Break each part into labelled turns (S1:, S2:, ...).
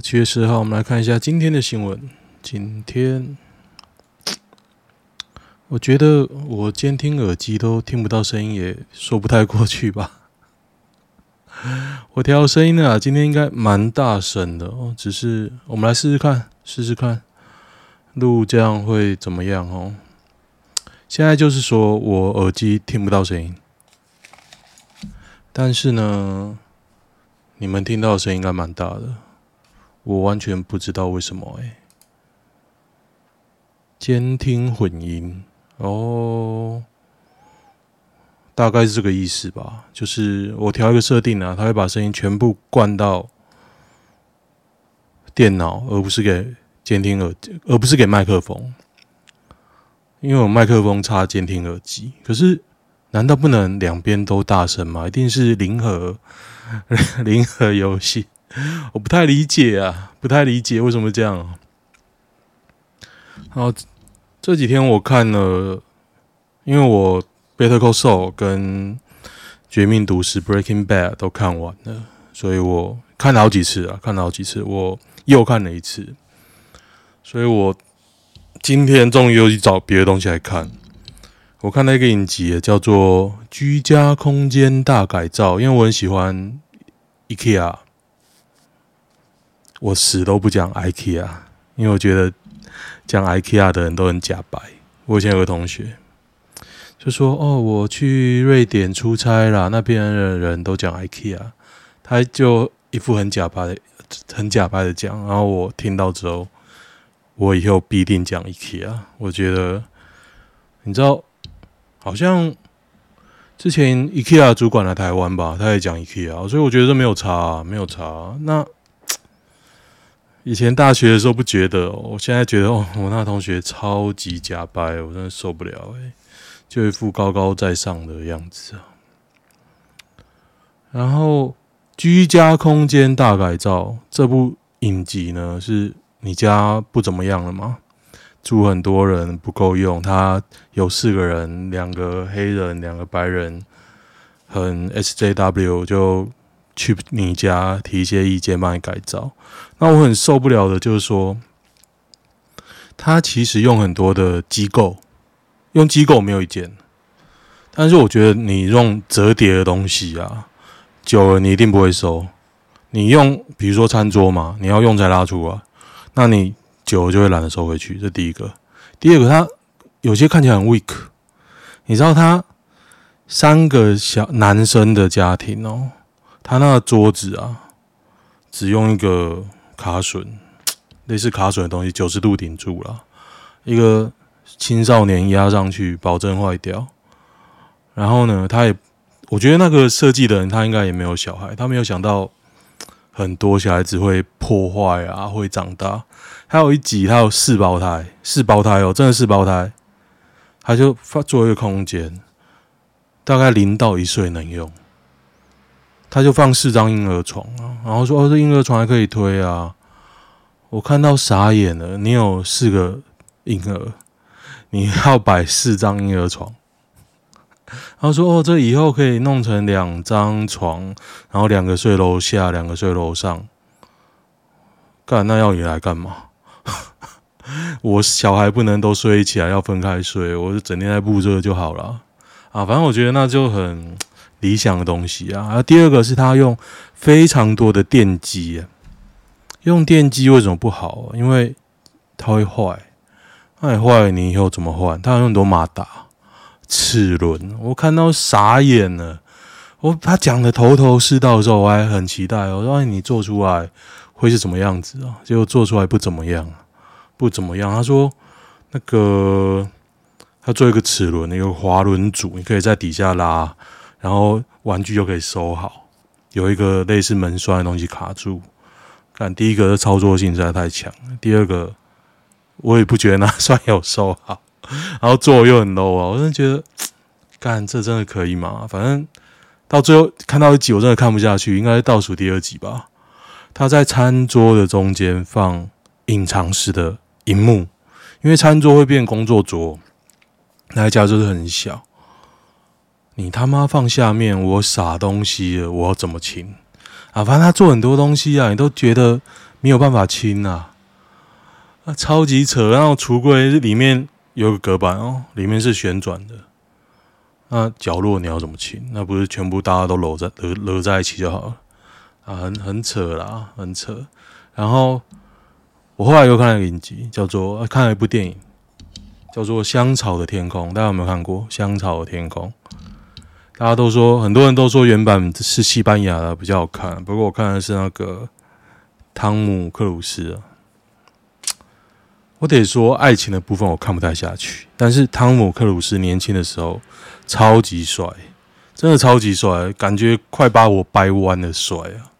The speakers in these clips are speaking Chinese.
S1: 七月十号，我们来看一下今天的新闻。今天，我觉得我监听耳机都听不到声音，也说不太过去吧。我调声音呢，今天应该蛮大声的哦。只是我们来试试看，试试看录这样会怎么样哦。现在就是说我耳机听不到声音，但是呢，你们听到的声音应该蛮大的。我完全不知道为什么哎，监听混音哦，大概是这个意思吧。就是我调一个设定啊，它会把声音全部灌到电脑，而不是给监听耳机，而不是给麦克风。因为我麦克风插监听耳机，可是难道不能两边都大声吗？一定是零和 零和游戏。我不太理解啊，不太理解为什么这样。然后这几天我看了，因为我《Better Call Saul》跟《绝命毒师》（Breaking Bad） 都看完了，所以我看了好几次啊，看了好几次，我又看了一次。所以我今天终于又去找别的东西来看。我看了一个影集，叫做《居家空间大改造》，因为我很喜欢 IKEA。我死都不讲 IKEA，因为我觉得讲 IKEA 的人都很假白。我以前有个同学就说：“哦，我去瑞典出差啦，那边的人都讲 IKEA。”他就一副很假白、很假白的讲。然后我听到之后，我以后必定讲 IKEA。我觉得，你知道，好像之前 IKEA 主管来台湾吧，他也讲 IKEA，所以我觉得这没有差，没有差。那。以前大学的时候不觉得，哦我现在觉得哦，我那同学超级假掰，我真的受不了诶，就一副高高在上的样子啊。然后，居家空间大改造这部影集呢，是你家不怎么样了吗？住很多人不够用，他有四个人，两个黑人，两个白人，很 SJW 就。去你家提一些意见，帮你改造。那我很受不了的就是说，他其实用很多的机构，用机构没有意见，但是我觉得你用折叠的东西啊，久了你一定不会收。你用比如说餐桌嘛，你要用才拉出来，那你久了就会懒得收回去。这第一个。第二个，他有些看起来很 weak，你知道他三个小男生的家庭哦。他那个桌子啊，只用一个卡榫，类似卡榫的东西，九十度顶住了。一个青少年压上去，保证坏掉。然后呢，他也，我觉得那个设计的人，他应该也没有小孩，他没有想到很多小孩子会破坏啊，会长大。还有一集，他有四胞胎，四胞胎哦，真的四胞胎，他就发做一个空间，大概零到一岁能用。他就放四张婴儿床啊，然后说：“哦，这婴儿床还可以推啊！”我看到傻眼了。你有四个婴儿，你要摆四张婴儿床？然后说：“哦，这以后可以弄成两张床，然后两个睡楼下，两个睡楼上。”干，那要你来干嘛？我小孩不能都睡一起来，要分开睡，我就整天在布置就好了啊。反正我觉得那就很。理想的东西啊，而第二个是他用非常多的电机啊，用电机为什么不好？因为它会坏，那你坏你以后怎么换？他用很多马达、齿轮，我看到傻眼了。我他讲的头头是道的时候，我还很期待。我说你做出来会是什么样子啊？结果做出来不怎么样，不怎么样。他说那个他做一个齿轮，一个滑轮组，你可以在底下拉。然后玩具又可以收好，有一个类似门栓的东西卡住。看第一个的操作性实在太强，第二个我也不觉得那算有收好，然后做又很 low 啊，我真的觉得，干这真的可以吗？反正到最后看到一集我真的看不下去，应该是倒数第二集吧。他在餐桌的中间放隐藏式的荧幕，因为餐桌会变工作桌，那一家就是很小。你他妈放下面，我撒东西了，我要怎么清啊？反正他做很多东西啊，你都觉得没有办法清啊，啊，超级扯。然后橱柜里面有个隔板哦，里面是旋转的，那角落你要怎么清？那不是全部大家都搂在搂搂在一起就好了啊？很很扯啦，很扯。然后我后来又看了一个影集，叫做看了一部电影，叫做《香草的天空》，大家有没有看过《香草的天空》？大家都说，很多人都说原版是西班牙的比较好看，不过我看的是那个。汤姆克鲁斯啊，我得说爱情的部分我看不太下去，但是汤姆克鲁斯年轻的时候超级帅，真的超级帅，感觉快把我掰弯的帅啊！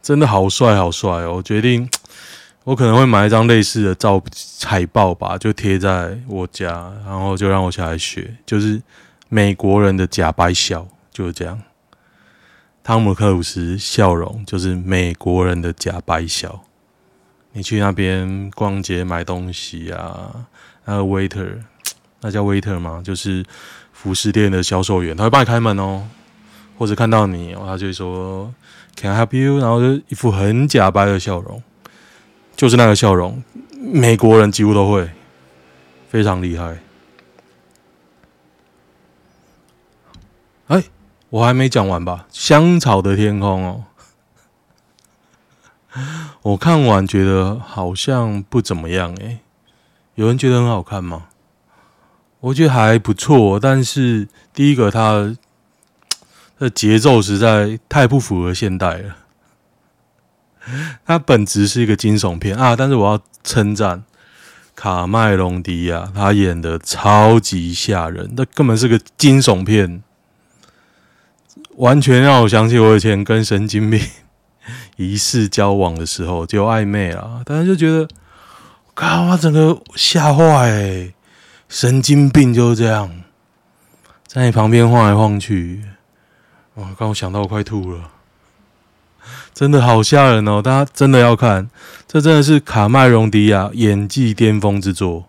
S1: 真的好帅好帅哦！我决定，我可能会买一张类似的照海报吧，就贴在我家，然后就让我小孩学，就是美国人的假白笑，就是这样。汤姆克鲁斯笑容就是美国人的假白笑。你去那边逛街买东西啊，那个 waiter，那叫 waiter 吗？就是服饰店的销售员，他会帮你开门哦。或者看到你，他就会说 Can I help you？然后就一副很假掰的笑容，就是那个笑容，美国人几乎都会，非常厉害。哎。我还没讲完吧？香草的天空哦，我看完觉得好像不怎么样诶。有人觉得很好看吗？我觉得还不错，但是第一个它 的节奏实在太不符合现代了。它本质是一个惊悚片啊，但是我要称赞卡麦隆迪亚，他演的超级吓人，那根本是个惊悚片。完全让我想起我以前跟神经病 疑似交往的时候，就暧昧了，但是就觉得，靠，我整个吓坏，神经病就是这样，在你旁边晃来晃去，哇，刚我想到我快吐了，真的好吓人哦！大家真的要看，这真的是卡麦隆迪亚演技巅峰之作，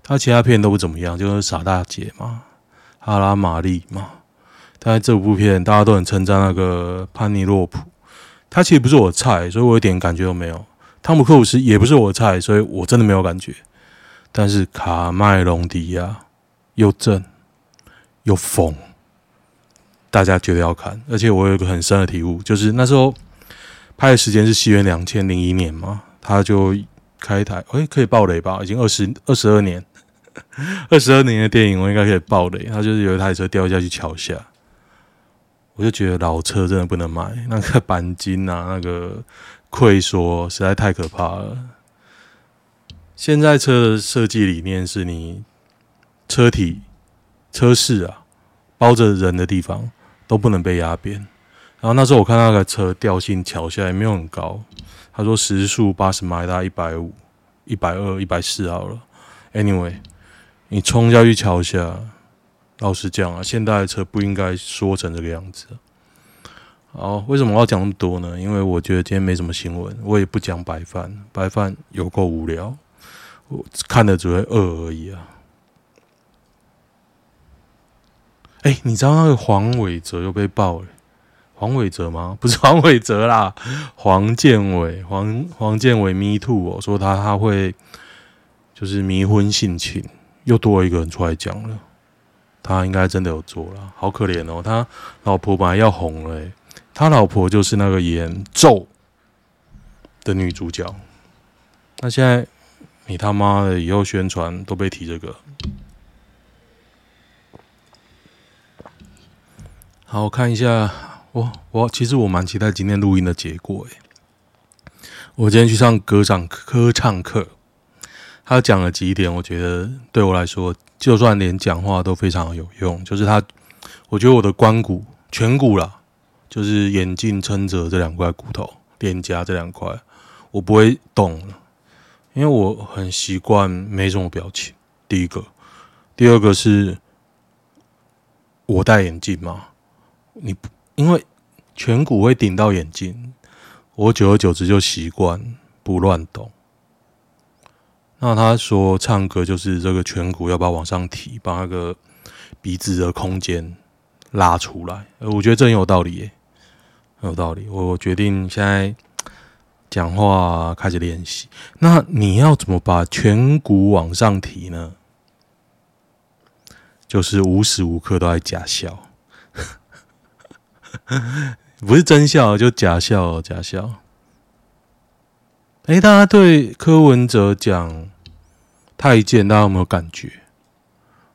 S1: 他其他片都不怎么样，就是傻大姐嘛，哈拉玛丽嘛。但这部片大家都很称赞那个潘尼洛普，他其实不是我菜，所以我一点感觉都没有。汤姆克鲁斯也不是我菜，所以我真的没有感觉。但是卡麦隆迪亚又正又疯，大家绝对要看。而且我有一个很深的体悟，就是那时候拍的时间是西元两千零一年嘛，他就开台，诶，可以爆雷吧？已经二十二十二年，二十二年的电影，我应该可以爆雷。他就是有一台车掉下去桥下。我就觉得老车真的不能买，那个钣金啊，那个溃缩实在太可怕了。现在车的设计理念是你车体、车室啊，包着人的地方都不能被压扁。然后那时候我看那个车调性桥下也没有很高，他说时速八十迈，到一百五、一百二、一百四好了。Anyway，你冲下去桥下。老实讲啊，现代的车不应该说成这个样子。好，为什么我要讲那么多呢？因为我觉得今天没什么新闻，我也不讲白饭，白饭有够无聊，我看的只会饿而已啊。哎、你知道那个黄伟哲又被爆了？黄伟哲吗？不是黄伟哲啦，黄建伟，黄黄建伟 me too 哦，说他他会就是迷婚性侵，又多一个人出来讲了。他应该真的有做了，好可怜哦！他老婆本来要红了，他老婆就是那个演咒的女主角。那现在你他妈的以后宣传都被提这个。好，我看一下，我我其实我蛮期待今天录音的结果诶。我今天去上歌唱歌唱课，他讲了几点，我觉得对我来说。就算连讲话都非常有用，就是他，我觉得我的关骨、颧骨啦，就是眼镜撑着这两块骨头，脸颊这两块，我不会动，因为我很习惯没什么表情。第一个，第二个是，我戴眼镜嘛，你因为颧骨会顶到眼镜，我久而久之就习惯不乱动。那他说唱歌就是这个颧骨要不要往上提，把那个鼻子的空间拉出来。我觉得这很有道理耶，很有道理。我决定现在讲话开始练习。那你要怎么把颧骨往上提呢？就是无时无刻都在假笑，不是真笑，就假笑，假笑。哎，大家对柯文哲讲太监，大家有没有感觉？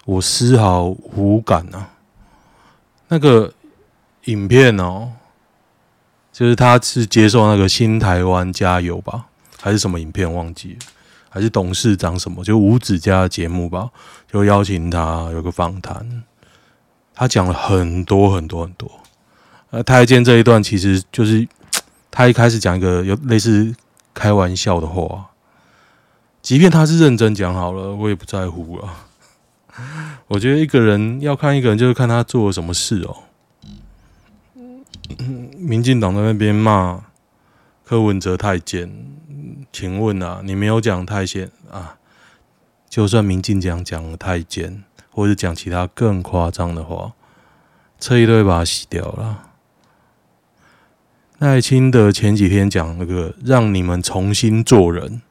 S1: 我丝毫无感啊。那个影片哦，就是他是接受那个新台湾加油吧，还是什么影片忘记了？还是董事长什么？就五子家的节目吧，就邀请他有个访谈，他讲了很多很多很多。呃，太监这一段其实就是他一开始讲一个有类似开玩笑的话，即便他是认真讲好了，我也不在乎啊。我觉得一个人要看一个人，就是看他做了什么事哦。民进党在那边骂柯文哲太监。请问啊，你没有讲太监啊？就算民进党讲了太监，或者讲其他更夸张的话，车一堆把他洗掉了。赖清德前几天讲那个让你们重新做人，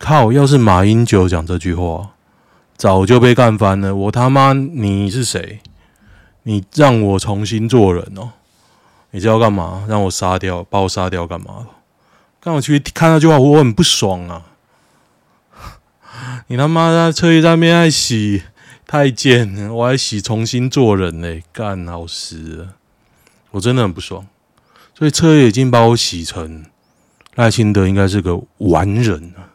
S1: 靠！要是马英九讲这句话，早就被干翻了。我他妈，你是谁？你让我重新做人哦？你知道干嘛？让我杀掉，把我杀掉干嘛？刚我去看那句话，我很不爽啊！你他妈在车衣上面爱洗太监，我还洗重新做人嘞，干老师，我真的很不爽。所以车衣已经把我洗成赖清德应该是个完人了，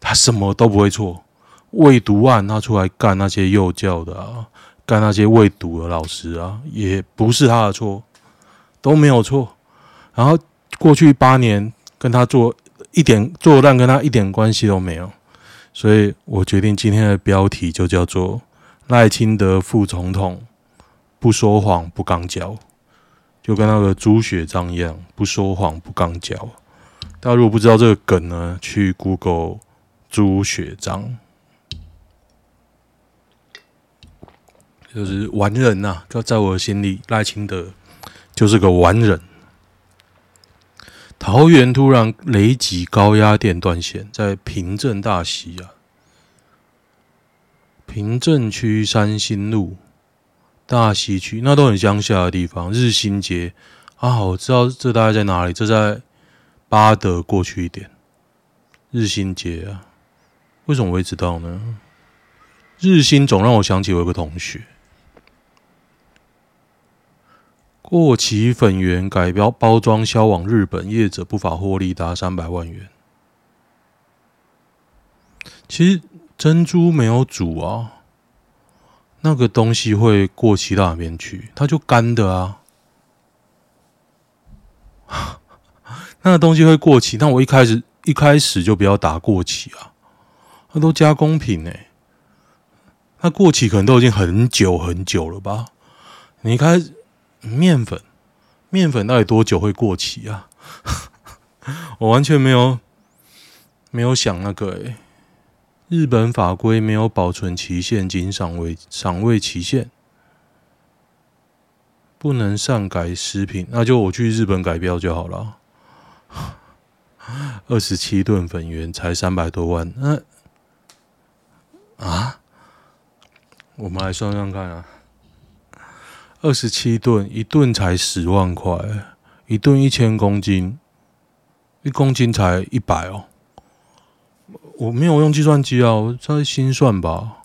S1: 他什么都不会错。未读案他出来干那些幼教的啊，干那些未读的老师啊，也不是他的错，都没有错。然后。过去八年跟他做一点作烂，跟他一点关系都没有，所以我决定今天的标题就叫做赖清德副总统不说谎不肛交，就跟那个朱雪璋一样，不说谎不肛交。大家如果不知道这个梗呢，去 Google 朱雪璋，就是完人呐、啊，在我心里，赖清德就是个完人。桃园突然雷击高压电断线，在平镇大溪啊，平镇区三星路、大溪区那都很乡下的地方。日新街啊，我知道这大概在哪里，这在八德过去一点。日新街啊，为什么我会知道呢？日新总让我想起我有个同学。过期粉圆改标包装销往日本，业者不法获利达三百万元。其实珍珠没有煮啊，那个东西会过期到哪边去？它就干的啊。那个东西会过期，那我一开始一开始就不要打过期啊。它都加工品哎，它过期可能都已经很久很久了吧？你一开。面粉，面粉到底多久会过期啊？我完全没有没有想那个诶、日本法规没有保存期限，仅赏味赏味期限，不能擅改食品，那就我去日本改标就好了。二十七吨粉圆才三百多万，那啊，我们来算算看啊。二十七吨，一吨才十万块，一吨一千公斤，一公斤才一百哦。我没有用计算机啊，我在心算吧。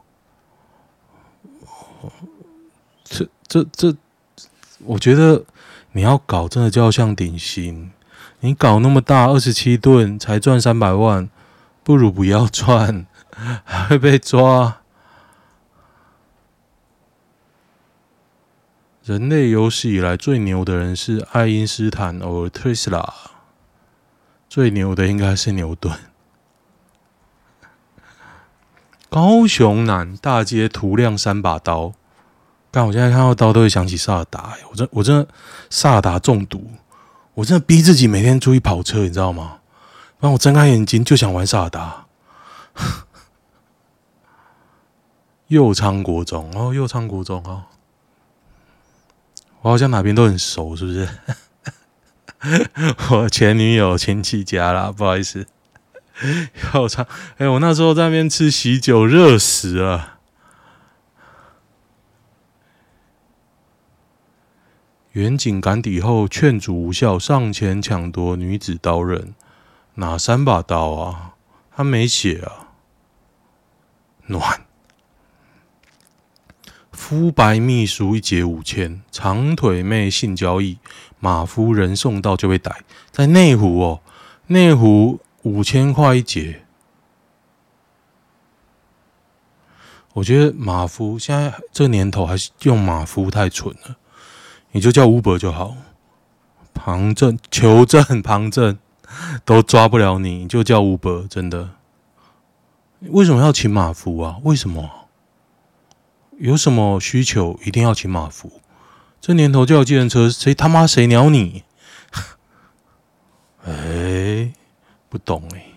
S1: 这这这，我觉得你要搞，真的就要像鼎新，你搞那么大，二十七吨才赚三百万，不如不要赚，还会被抓。人类有史以来最牛的人是爱因斯坦，或特斯拉。最牛的应该是牛顿。高雄南大街涂亮三把刀，但我现在看到刀都会想起萨达。我真我真的萨达中毒，我真的逼自己每天出去跑车，你知道吗？不然我睁开眼睛就想玩萨达。右昌国中哦，右昌国中哦。我好像哪边都很熟，是不是？我前女友亲戚家啦，不好意思。好长，哎，我那时候在那边吃喜酒，热死了。远景赶抵后劝阻无效，上前抢夺女子刀刃，哪三把刀啊？他没写啊。暖。夫白秘书一节五千，长腿妹性交易，马夫人送到就被逮，在内湖哦，内湖五千块一节。我觉得马夫现在这年头还是用马夫太蠢了，你就叫 Uber 就好，旁证、求证、旁证都抓不了你，你就叫 Uber，真的。为什么要请马夫啊？为什么？有什么需求一定要请马夫？这年头叫计程车，谁他妈谁鸟你？哎、不懂哎、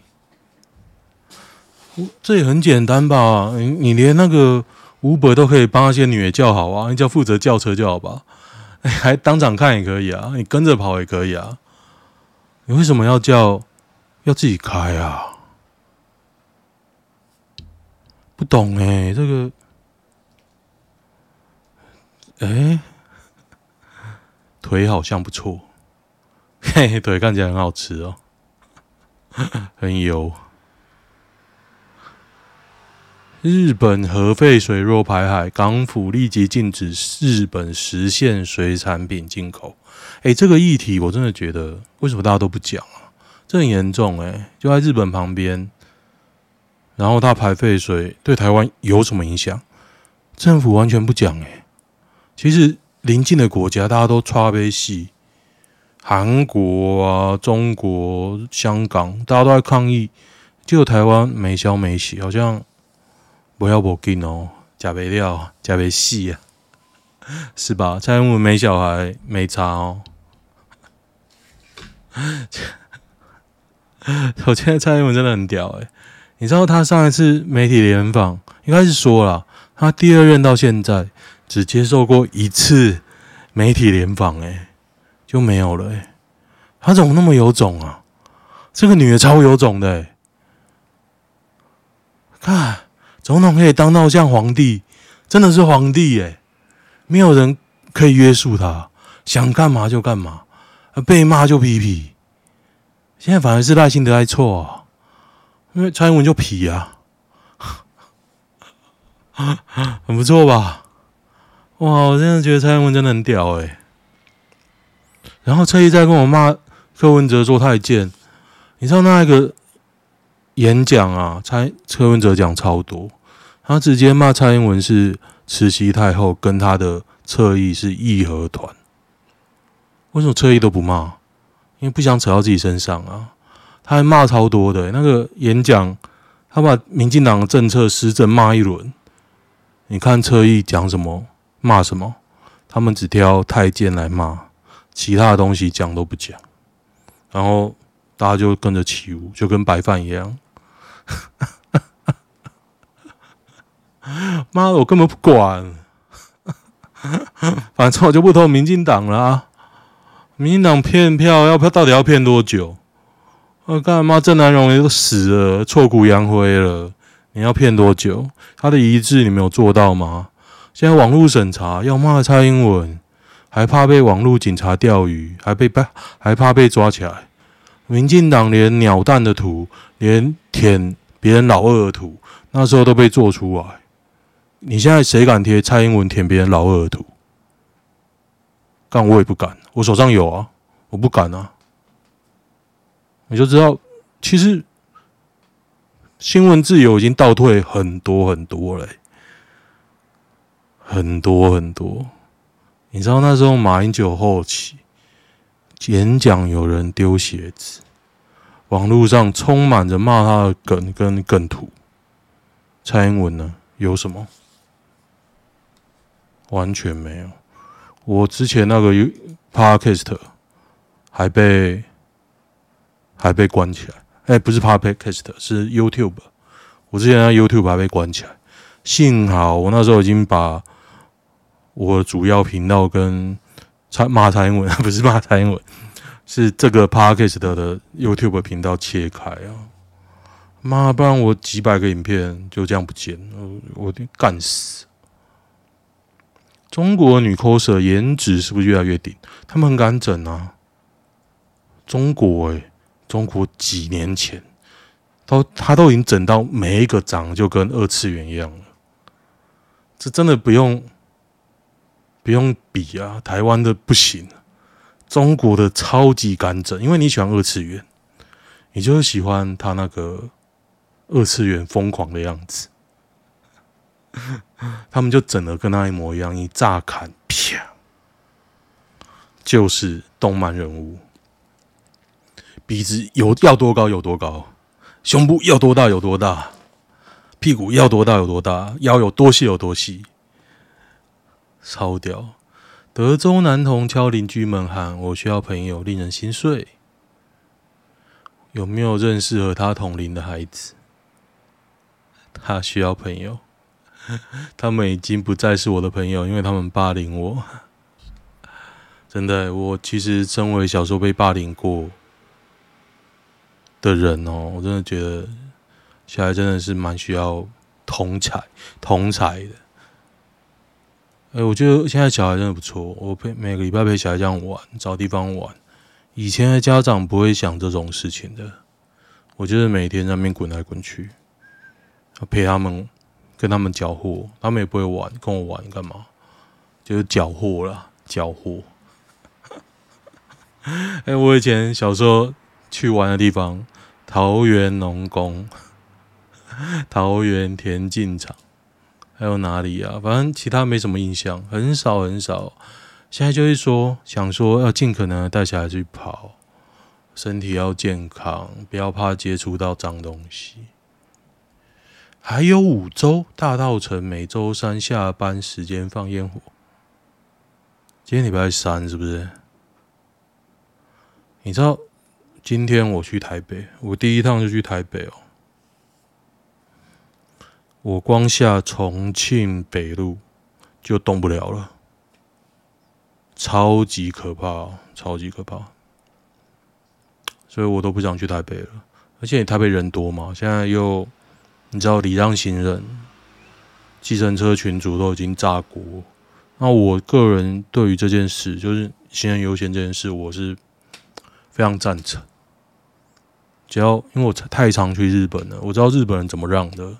S1: 这也很简单吧？你你连那个 Uber 都可以帮那些女的叫好啊，你叫负责叫车就好吧？哎，还当场看也可以啊，你跟着跑也可以啊。你为什么要叫？要自己开啊？不懂哎、这个。哎、腿好像不错，嘿嘿，腿看起来很好吃哦，很油。日本核废水若排海，港府立即禁止日本实现水产品进口。哎、这个议题我真的觉得，为什么大家都不讲啊？这很严重哎、就在日本旁边，然后它排废水对台湾有什么影响？政府完全不讲哎、其实邻近的国家大家都差别戏，韩国啊、中国、香港，大家都在抗议，就台湾没消没息，好像不要不紧哦，加肥料加肥细啊，是吧？蔡英文没小孩没差哦。我觉得蔡英文真的很屌诶，你知道他上一次媒体联访应该是说了，他第二任到现在。只接受过一次媒体联访，哎，就没有了，哎，他怎么那么有种啊？这个女的超有种的，哎，看总统可以当到像皇帝，真的是皇帝，哎，没有人可以约束他，想干嘛就干嘛，被骂就皮皮。现在反而是赖清德爱错啊，因为蔡英文就皮啊，很不错吧？哇，我真的觉得蔡英文真的很屌诶。然后车一在跟我骂柯文哲说太监，你知道那一个演讲啊，蔡柯文哲讲超多，他直接骂蔡英文是慈禧太后跟他的侧翼是义和团。为什么侧翼都不骂？因为不想扯到自己身上啊。他还骂超多的，那个演讲，他把民进党的政策施政骂一轮。你看侧翼讲什么？骂什么？他们只挑太监来骂，其他的东西讲都不讲，然后大家就跟着起舞，就跟白饭一样。妈的，我根本不管，反正我就不投民进党了啊。民进党骗票要票到底要骗多久？我干嘛？郑南榕也都死了，挫骨扬灰了，你要骗多久？他的遗志你没有做到吗？现在网络审查要骂蔡英文，还怕被网络警察钓鱼，还被被还怕被抓起来。民进党连鸟蛋的图，连舔别人老二的图，那时候都被做出来。你现在谁敢贴蔡英文舔别人老二的图？但我也不敢，我手上有啊，我不敢啊。你就知道，其实新闻自由已经倒退很多很多了。很多很多，你知道那时候马英九后期演讲有人丢鞋子，网络上充满着骂他的梗跟梗图。蔡英文呢？有什么？完全没有。我之前那个 Podcast 还被还被关起来。哎，不是 Podcast，是 YouTube。我之前那 YouTube 还被关起来。幸好我那时候已经把。我主要频道跟蔡骂蔡英文，不是骂蔡英文，是这个 Podcast 的 YouTube 频道切开啊！妈，不然我几百个影片就这样不见了，我得干死！中国女 coser 颜值是不是越来越顶？他们很敢整啊！中国诶、中国几年前都他都已经整到每一个长就跟二次元一样了，这真的不用不用比啊！台湾的不行。中国的超级干整，因为你喜欢二次元，你就是喜欢他那个二次元疯狂的样子，他们就整的跟他一模一样，一乍看啪，就是动漫人物，鼻子有要多高有多高，胸部要多大有多大，屁股要多大有多大，腰有多细有多细，超屌。德州男童敲邻居门喊：“我需要朋友。”令人心碎。有没有认识和他同龄的孩子？他需要朋友。他们已经不再是我的朋友，因为他们霸凌我。真的，我其实身为小时候被霸凌过的人哦，我真的觉得小孩真的是蛮需要同侪同侪的。哎、我觉得现在小孩真的不错。我陪每个礼拜陪小孩这样玩，找地方玩。以前的家长不会想这种事情的。我就是每天在那边滚来滚去，陪他们，跟他们搅和。他们也不会玩，跟我玩干嘛？就是搅和啦，搅和。哎、我以前小时候去玩的地方，桃园农工、桃园田径场。还有哪里啊？反正其他没什么印象，很少很少。现在就是说，想说要尽可能带小孩去跑，身体要健康，不要怕接触到脏东西。还有五周，大稻埕每周三下班时间放烟火。今天礼拜三是不是？你知道今天我去台北，我第一趟就去台北哦。我光下重庆北路就动不了了，超级可怕，超级可怕，所以我都不想去台北了。而且台北人多嘛，现在又你知道礼让行人，计程车群主都已经炸锅。那我个人对于这件事，就是行人优先这件事，我是非常赞成。只要因为我太常去日本了，我知道日本人怎么让的。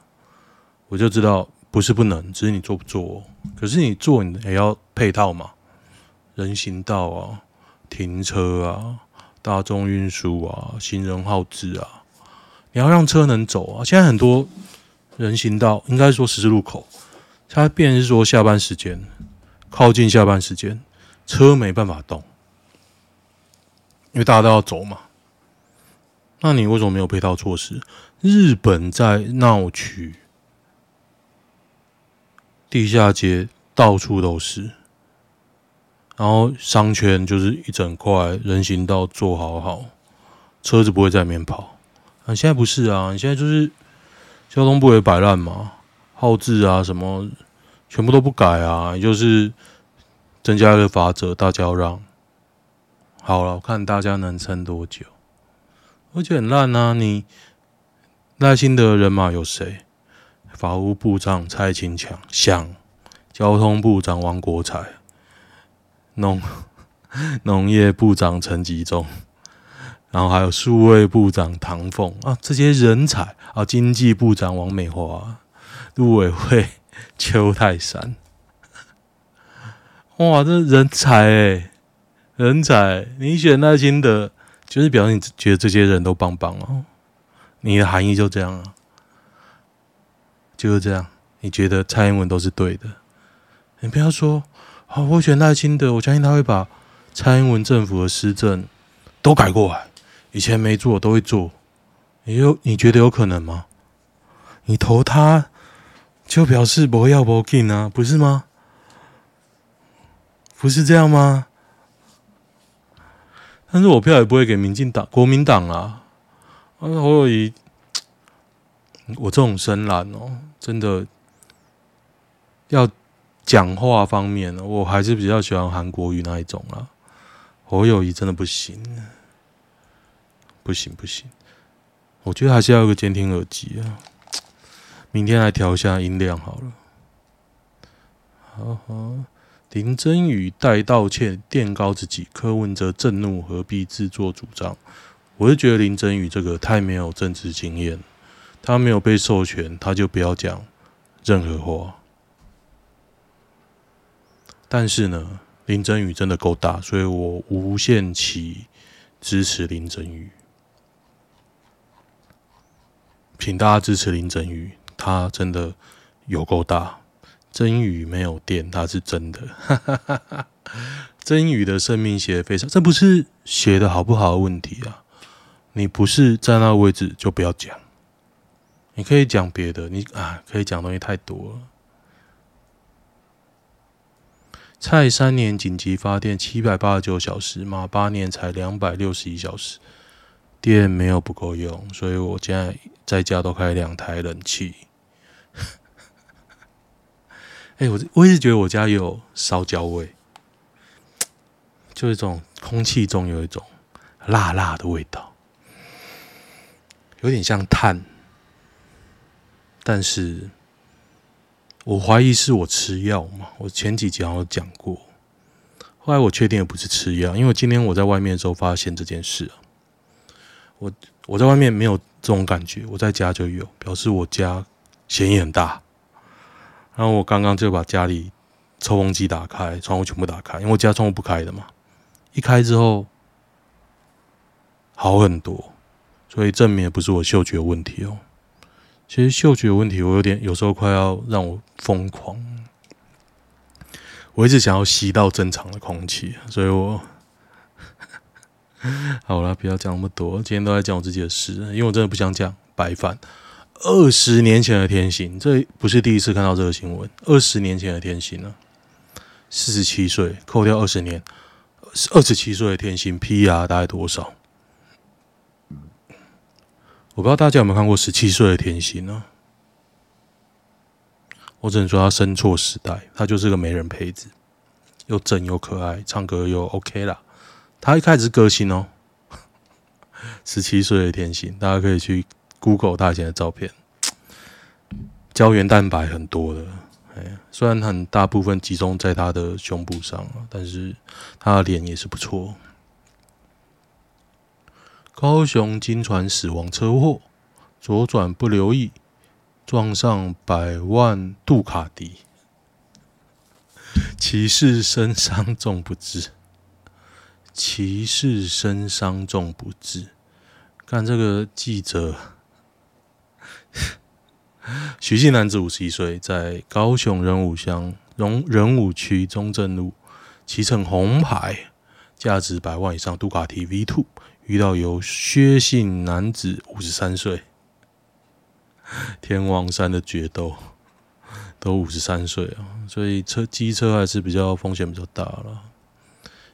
S1: 我就知道不是不能，只是你做不做。可是你做，你也要配套嘛，人行道啊、停车啊、大众运输啊、行人号志啊，你要让车能走啊。现在很多人行道，应该说十字路口，它变是说下班时间，靠近下班时间，车没办法动，因为大家都要走嘛。那你为什么没有配套措施？日本在闹区。地下街到处都是，然后商圈就是一整块人行道做好好，车子不会在里面跑。啊，现在不是啊，你现在就是交通部也摆烂嘛，号志啊什么全部都不改啊，就是增加一个法则，大家要让。好了，我看大家能撑多久？而且很烂啊，你耐心的人马有谁？法务部长蔡清强向，交通部长王国材，农 农业部长陈吉仲，然后还有数位部长唐凤啊，这些人才啊，经济部长王美华，陆委会 邱泰山，哇，这人才哎、欸，人才！你选赖清德，就是表示你觉得这些人都棒棒哦，你的含义就这样啊。就是这样，你觉得蔡英文都是对的？你不要说，好，我选赖清德，我相信他会把蔡英文政府的施政都改过来，以前没做都会做。你有你觉得有可能吗？你投他，就表示不要不进啊，不是吗？不是这样吗？但是我票也不会给民进党、国民党啊，啊，侯友宜。我这种深蓝哦，真的要讲话方面，我还是比较喜欢韩国语那一种啊。侯友谊真的不行，不行不行，我觉得还是要有个监听耳机啊。明天来调一下音量好了。好好，林真宇代道歉，垫高自己，柯文哲震怒，何必自作主张？我是觉得林真宇这个太没有政治经验，他没有被授权，他就不要讲任何话。但是呢，林真宇真的够大，所以我无限期支持林真宇，请大家支持林真宇。他真的有够大，真宇没有电，他是真的。真宇的生命写得非常，这不是写的好不好的问题啊！你不是在那个位置就不要讲，你可以讲别的，你啊可以讲东西太多了。蔡三年紧急发电七百八十九小时，马八年才两百六十一小时，电没有不够用，所以我现在在家都开两台冷气。哎、我我一直觉得我家有烧焦味，就一种空气中有一种辣辣的味道，有点像炭。但是我怀疑是我吃药嘛，我前几集好像讲过，后来我确定也不是吃药，因为今天我在外面的时候发现这件事。我我在外面没有这种感觉，我在家就有，表示我家嫌疑很大。然后我刚刚就把家里抽风机打开，窗户全部打开，因为我家窗户不开的嘛。一开之后好很多，所以证明也不是我嗅觉问题哦。其实嗅觉问题，我有点有时候快要让我疯狂。我一直想要吸到正常的空气，所以我 好了，不要讲那么多。今天都在讲我自己的事，因为我真的不想讲白饭。二十年前的天心，这不是第一次看到这个新闻。二十年前的天心呢，四十七岁，扣掉二十年，二十七岁的天心，PR 大概多少？我不知道大家有没有看过十七岁的天心呢？我只能说他生错时代，他就是个美人胚子，又正又可爱，唱歌又 OK 啦。他一开始是歌星哦，十七岁的天心，大家可以去。Google 他以前的照片，胶原蛋白很多的，哎，虽然很大部分集中在他的胸部上，但是他的脸也是不错。高雄惊传死亡车祸，左转不留意，撞上百万杜卡迪，骑士身伤重不治，骑士身伤重不治，看这个记者。许姓男子五十一岁，在高雄仁武乡仁仁武区中正路骑乘红牌，价值百万以上杜卡迪 v two 遇到由薛姓男子五十三岁，天王山的决斗，都五十三岁啊，所以车机车还是比较风险比较大了。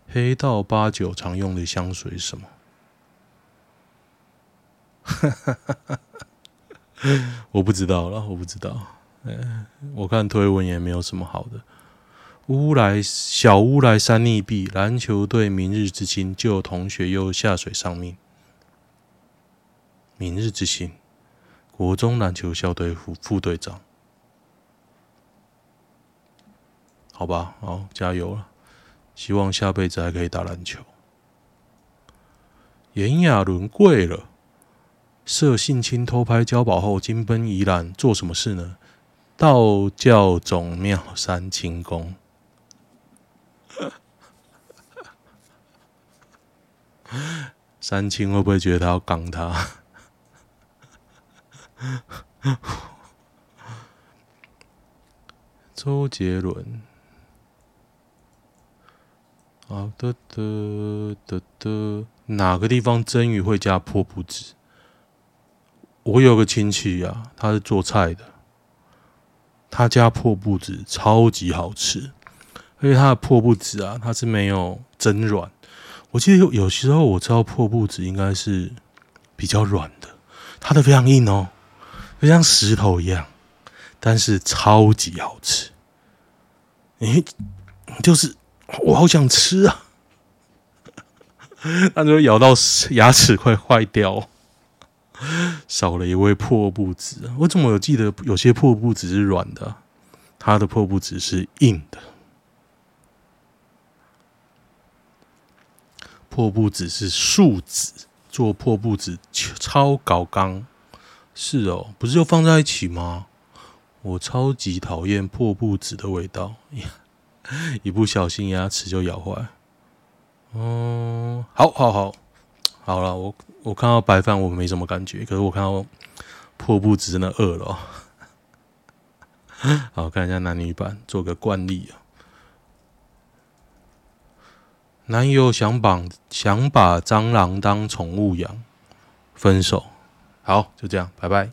S1: 黑道八九常用的香水什么？我不知道了，我不知道。欸，我看推文也没有什么好的。乌来小乌来山溺毙，篮球队明日之星救同学又下水丧命。明日之星，国中篮球校队副副队长。好吧，好，加油了，希望下辈子还可以打篮球。炎亚纶跪了。涉性侵偷拍交保后，金奔宜兰做什么事呢？道教总庙三清宫。三清会不会觉得他要刚他？周杰伦。啊的的的的，哪个地方蒸鱼会加破布子？我有个亲戚啊，他是做菜的，他家破布子超级好吃，而且它的破布子啊，它是没有真软。我记得有有时候我知道破布子应该是比较软的，它的非常硬哦，就像石头一样，但是超级好吃。诶，就是我好想吃啊！那就咬到牙齿快坏掉。少了一位破布子，我怎么有记得有些破布子是软的，它的破布子是硬的。破布子是树脂，做破布子超搞刚。是哦，不是就放在一起吗？我超级讨厌破布子的味道，一不小心牙齿就咬坏。嗯，好好好，好了，我我看到白饭我没什么感觉，可是我看到破布子真的饿了。好，看一下男女版，做个惯例啊。男友想绑想把蟑螂当宠物养，分手。好，就这样，拜拜。